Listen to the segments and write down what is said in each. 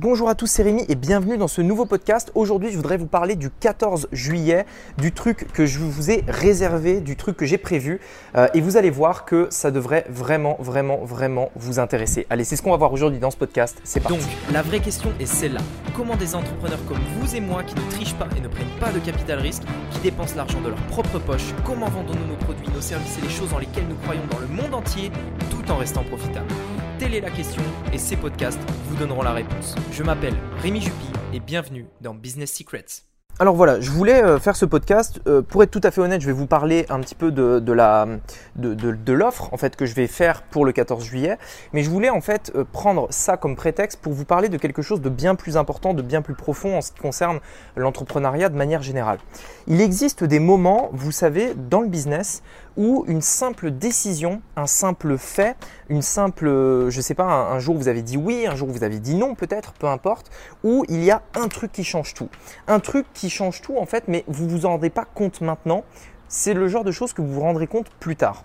Bonjour à tous, c'est Rémi et bienvenue dans ce nouveau podcast. Aujourd'hui, je voudrais vous parler du 14 juillet, du truc que je vous ai réservé, du truc que j'ai prévu. Euh, et vous allez voir que ça devrait vraiment, vraiment, vraiment vous intéresser. Allez, c'est ce qu'on va voir aujourd'hui dans ce podcast. C'est parti. Donc, la vraie question est celle-là. Comment des entrepreneurs comme vous et moi qui ne trichent pas et ne prennent pas de capital risque, qui dépensent l'argent de leur propre poche, comment vendons-nous nos produits, nos services et les choses dans lesquelles nous croyons dans le monde entier, tout en restant profitables? Telle est la question et ces podcasts vous donneront la réponse. Je m'appelle Rémi Jupy et bienvenue dans Business Secrets. Alors voilà, je voulais euh, faire ce podcast. Euh, pour être tout à fait honnête, je vais vous parler un petit peu de, de, l'offre en fait que je vais faire pour le 14 juillet. Mais je voulais en fait euh, prendre ça comme prétexte pour vous parler de quelque chose de bien plus important, de bien plus profond en ce qui concerne l'entrepreneuriat de manière générale. Il existe des moments, vous savez, dans le business où une simple décision, un simple fait, une simple, je sais pas, un, jour vous avez dit oui, un jour vous avez dit non peut-être, peu importe, où il y a un truc qui change tout. Un truc qui change tout en fait, mais vous vous en rendez pas compte maintenant. C'est le genre de choses que vous vous rendrez compte plus tard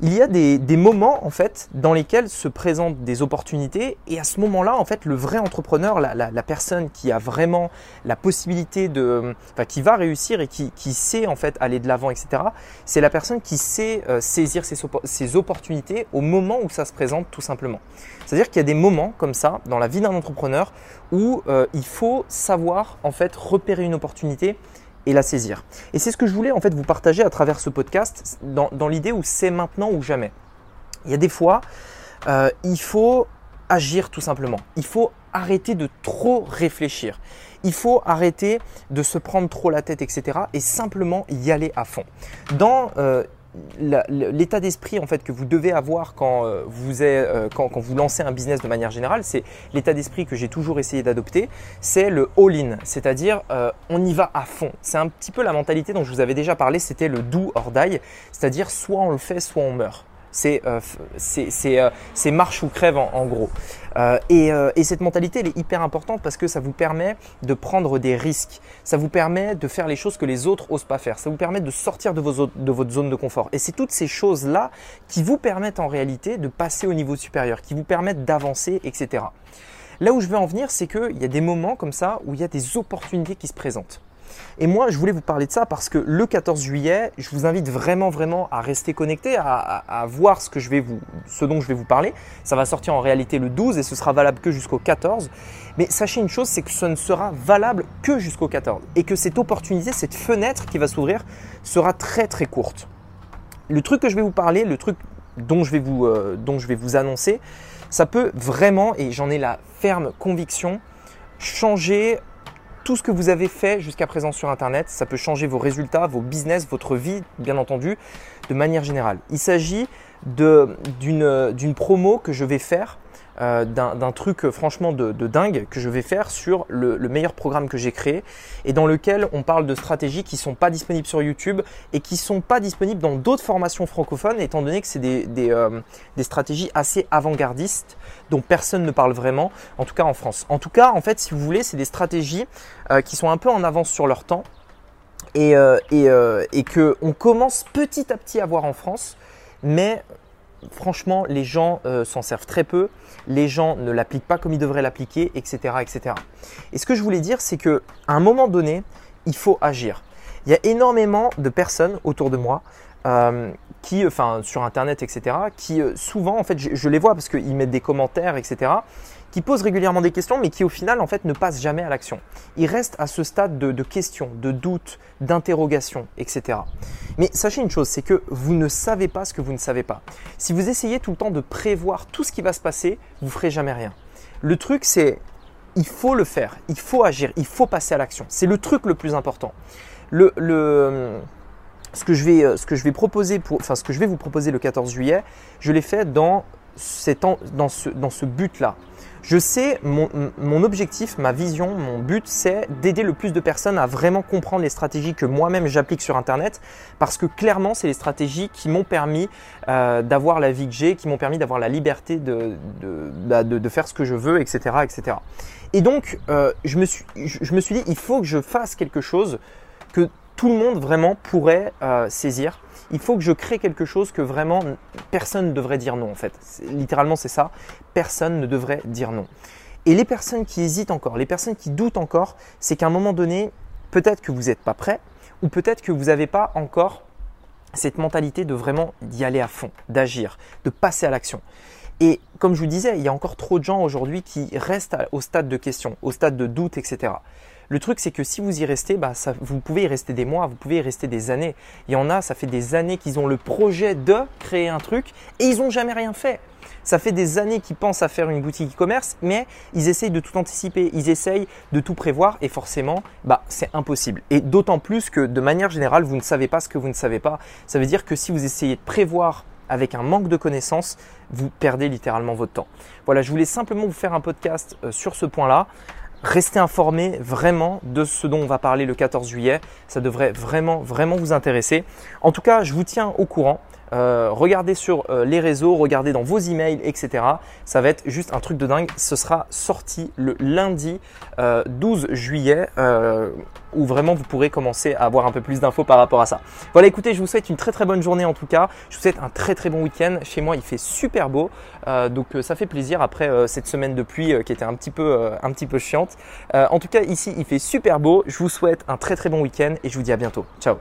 il y a des, moments en fait dans lesquels se présentent des opportunités et à ce moment-là en fait le vrai entrepreneur, la, personne qui a vraiment la possibilité de, enfin qui va réussir et qui, sait en fait aller de l'avant etc. C'est la personne qui sait euh, saisir ses, opportunités au moment où ça se présente tout simplement. C'est-à-dire qu'il y a des moments comme ça dans la vie d'un entrepreneur où euh, il faut savoir en fait repérer une opportunité et la saisir. Et c'est ce que je voulais en fait vous partager à travers ce podcast dans, l'idée où c'est maintenant ou jamais. Il y a des fois, euh, il faut agir tout simplement. Il faut arrêter de trop réfléchir. Il faut arrêter de se prendre trop la tête, etc. et simplement y aller à fond. Dans euh, l'état d'esprit en fait que vous devez avoir quand euh, vous, euh, quand, vous lancez un business de manière générale, c'est l'état d'esprit que j'ai toujours essayé d'adopter, c'est le all-in, c'est-à-dire euh, on y va à fond. C'est un petit peu la mentalité dont je vous avais déjà parlé, c'était le do or die, c'est-à-dire soit on le fait, soit on meurt. C'est euh, euh, marche ou crève en, gros. Euh, et, cette mentalité, elle est hyper importante parce que ça vous permet de prendre des risques. Ça vous permet de faire les choses que les autres osent pas faire. Ça vous permet de sortir de, vos, de votre zone de confort. Et c'est toutes ces choses-là qui vous permettent en réalité de passer au niveau supérieur, qui vous permettent d'avancer, etc. Là où je veux en venir, c'est qu'il y a des moments comme ça où il y a des opportunités qui se présentent. Et moi, je voulais vous parler de ça parce que le 14 juillet, je vous invite vraiment, vraiment à rester connecté, à, voir ce, que je vais vous, ce dont je vais vous parler. Ça va sortir en réalité le 12 et ce sera valable que jusqu'au 14. Mais sachez une chose, c'est que ce ne sera valable que jusqu'au 14 et que cette opportunité, cette fenêtre qui va s'ouvrir sera très, très courte. Le truc que je vais vous parler, le truc dont je vais vous, euh, dont je vais vous annoncer, ça peut vraiment, et j'en ai la ferme conviction, changer tout ce que vous avez fait jusqu'à présent sur Internet. Ça peut changer vos résultats, vos business, votre vie, bien entendu, de manière générale. Il s'agit d'une promo que je vais faire euh, d'un truc euh, franchement de, dingue que je vais faire sur le, meilleur programme que j'ai créé et dans lequel on parle de stratégies qui sont pas disponibles sur YouTube et qui sont pas disponibles dans d'autres formations francophones étant donné que c'est des, des, euh, des, stratégies assez avant-gardistes dont personne ne parle vraiment, en tout cas en France. En tout cas, en fait, si vous voulez, c'est des stratégies qui sont un peu en avance sur leur temps et, et, et que on commence petit à petit à voir en France, mais franchement, les gens euh, s'en servent très peu, les gens ne l'appliquent pas comme ils devraient l'appliquer, etc., etc. Et ce que je voulais dire, c'est qu'à un moment donné, il faut agir. Il y a énormément de personnes autour de moi euh, qui, enfin, sur Internet, etc., qui euh, souvent, en fait, je, les vois parce qu'ils mettent des commentaires, etc., qui posent régulièrement des questions, mais qui au final, en fait, ne passent jamais à l'action. Ils restent à ce stade de, questions, de doutes, d'interrogations, etc. Mais sachez une chose, c'est que vous ne savez pas ce que vous ne savez pas. Si vous essayez tout le temps de prévoir tout ce qui va se passer, vous ferez jamais rien. Le truc, c'est il faut le faire, il faut agir, il faut passer à l'action. C'est le truc le plus important. Ce que je vais, ce que je vais proposer pour, enfin ce que je vais vous proposer le 14 juillet, je l'ai fait dans, dans ce, dans ce but-là. Je sais, mon, objectif, ma vision, mon but, c'est d'aider le plus de personnes à vraiment comprendre les stratégies que moi-même j'applique sur Internet, parce que clairement, c'est les stratégies qui m'ont permis euh, d'avoir la vie que j'ai, qui m'ont permis d'avoir la liberté de, bah, faire ce que je veux, etc. etc. Et donc, euh, je, me suis dit, il faut que je fasse quelque chose que tout le monde vraiment pourrait euh, saisir il faut que je crée quelque chose que vraiment personne ne devrait dire non en fait. Littéralement c'est ça, personne ne devrait dire non. Et les personnes qui hésitent encore, les personnes qui doutent encore, c'est qu'à un moment donné, peut-être que vous n'êtes pas prêt ou peut-être que vous n'avez pas encore cette mentalité de vraiment y aller à fond, d'agir, de passer à l'action. Et comme je vous disais, il y a encore trop de gens aujourd'hui qui restent au stade de questions, au stade de doute, etc. Le truc, c'est que si vous y restez, bah, vous pouvez y rester des mois, vous pouvez y rester des années. Il y en a, ça fait des années qu'ils ont le projet de créer un truc et ils n'ont jamais rien fait. Ça fait des années qu'ils pensent à faire une boutique e-commerce, mais ils essayent de tout anticiper, ils essayent de tout prévoir et forcément, bah, c'est impossible. Et d'autant plus que de manière générale, vous ne savez pas ce que vous ne savez pas. Ça veut dire que si vous essayez de prévoir avec un manque de connaissances, vous perdez littéralement votre temps. Voilà, je voulais simplement vous faire un podcast euh, sur ce point-là. Restez informés vraiment de ce dont on va parler le 14 juillet. Ça devrait vraiment, vraiment vous intéresser. En tout cas, je vous tiens au courant. Euh, regardez sur euh, les réseaux, regardez dans vos emails, etc. Ça va être juste un truc de dingue. Ce sera sorti le lundi 12 euh, juillet où vraiment vous pourrez commencer à avoir un peu plus d'infos par rapport à ça. Voilà, écoutez, je vous souhaite une très très bonne journée en tout cas. Je vous souhaite un très très bon week-end. Chez moi, il fait super beau, donc ça fait plaisir après cette semaine de pluie qui était un petit peu un petit peu chiante. en tout cas, ici, il fait super beau. Je vous souhaite un très très bon week-end et je vous dis à bientôt. Ciao